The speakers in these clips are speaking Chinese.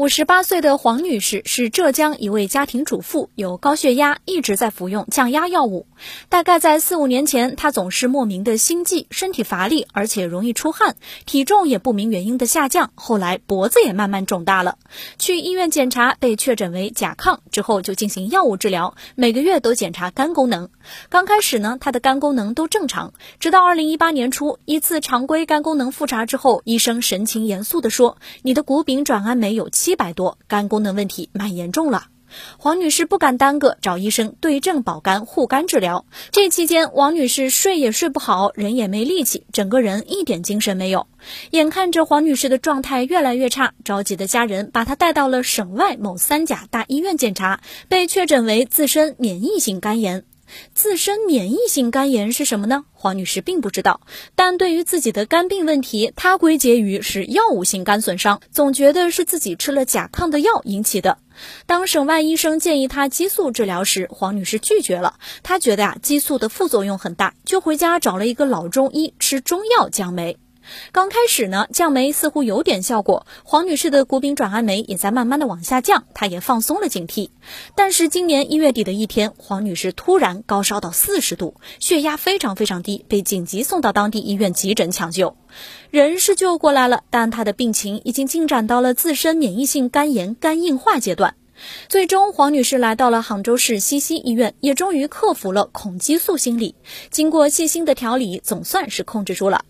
五十八岁的黄女士是浙江一位家庭主妇，有高血压，一直在服用降压药物。大概在四五年前，她总是莫名的心悸，身体乏力，而且容易出汗，体重也不明原因的下降。后来脖子也慢慢肿大了，去医院检查，被确诊为甲亢，之后就进行药物治疗，每个月都检查肝功能。刚开始呢，她的肝功能都正常，直到二零一八年初一次常规肝功能复查之后，医生神情严肃地说：“你的谷丙转氨酶有七。”一百多，肝功能问题蛮严重了。黄女士不敢耽搁，找医生对症保肝护肝治疗。这期间，王女士睡也睡不好，人也没力气，整个人一点精神没有。眼看着黄女士的状态越来越差，着急的家人把她带到了省外某三甲大医院检查，被确诊为自身免疫性肝炎。自身免疫性肝炎是什么呢？黄女士并不知道，但对于自己的肝病问题，她归结于是药物性肝损伤，总觉得是自己吃了甲亢的药引起的。当省外医生建议她激素治疗时，黄女士拒绝了。她觉得呀，激素的副作用很大，就回家找了一个老中医吃中药降酶。刚开始呢，降酶似乎有点效果，黄女士的谷丙转氨酶也在慢慢的往下降，她也放松了警惕。但是今年一月底的一天，黄女士突然高烧到四十度，血压非常非常低，被紧急送到当地医院急诊抢救。人是救过来了，但她的病情已经进展到了自身免疫性肝炎肝硬化阶段。最终，黄女士来到了杭州市西溪医院，也终于克服了恐激素心理。经过细心的调理，总算是控制住了。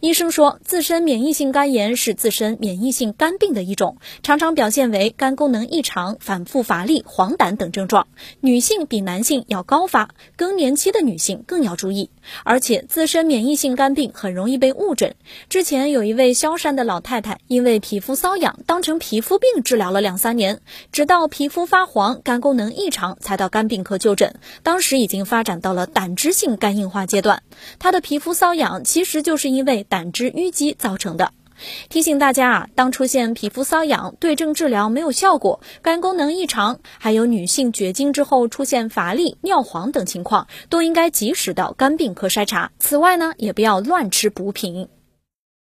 医生说，自身免疫性肝炎是自身免疫性肝病的一种，常常表现为肝功能异常、反复乏力、黄疸等症状。女性比男性要高发，更年期的女性更要注意。而且，自身免疫性肝病很容易被误诊。之前有一位萧山的老太太，因为皮肤瘙痒，当成皮肤病治疗了两三年，直到皮肤发黄、肝功能异常，才到肝病科就诊。当时已经发展到了胆汁性肝硬化阶段。她的皮肤瘙痒其实就是因因为胆汁淤积造成的。提醒大家啊，当出现皮肤瘙痒、对症治疗没有效果、肝功能异常，还有女性绝经之后出现乏力、尿黄等情况，都应该及时到肝病科筛查。此外呢，也不要乱吃补品。